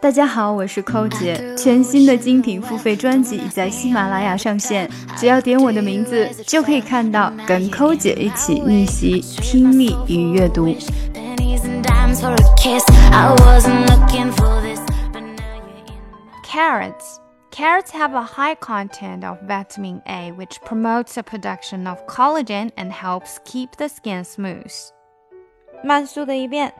大家好，我是寇姐。全新的精品付费专辑已在喜马拉雅上线，只要点我的名字，就可以看到跟寇姐一起逆袭听力与阅读。Carrots. Carrots have a high content of vitamin A, which promotes the production of collagen and helps keep the skin smooth. 慢速的一遍。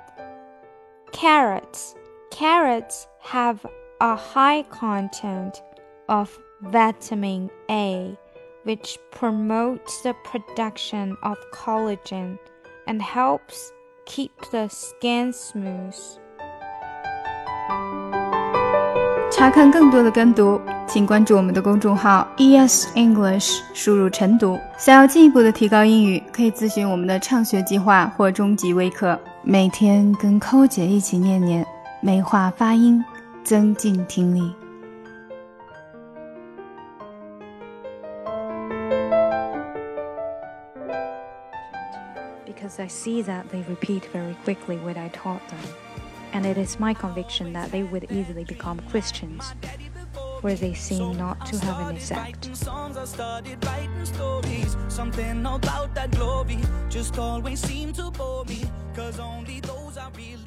Carrots. Carrots have a high content of vitamin A, which promotes the production of collagen and helps keep the skin smooth. 查看更多的跟读，请关注我们的公众号 ES English，输入晨读。想要进一步的提高英语，可以咨询我们的畅学计划或中级微课，每天跟寇姐一起念念。美化发音，增进听力。Because I see that they repeat very quickly what I taught them. and it is my conviction that they would easily become Christians, where they seem not to have an effect. Something about that glory just always seemed to bore me, cause only those I really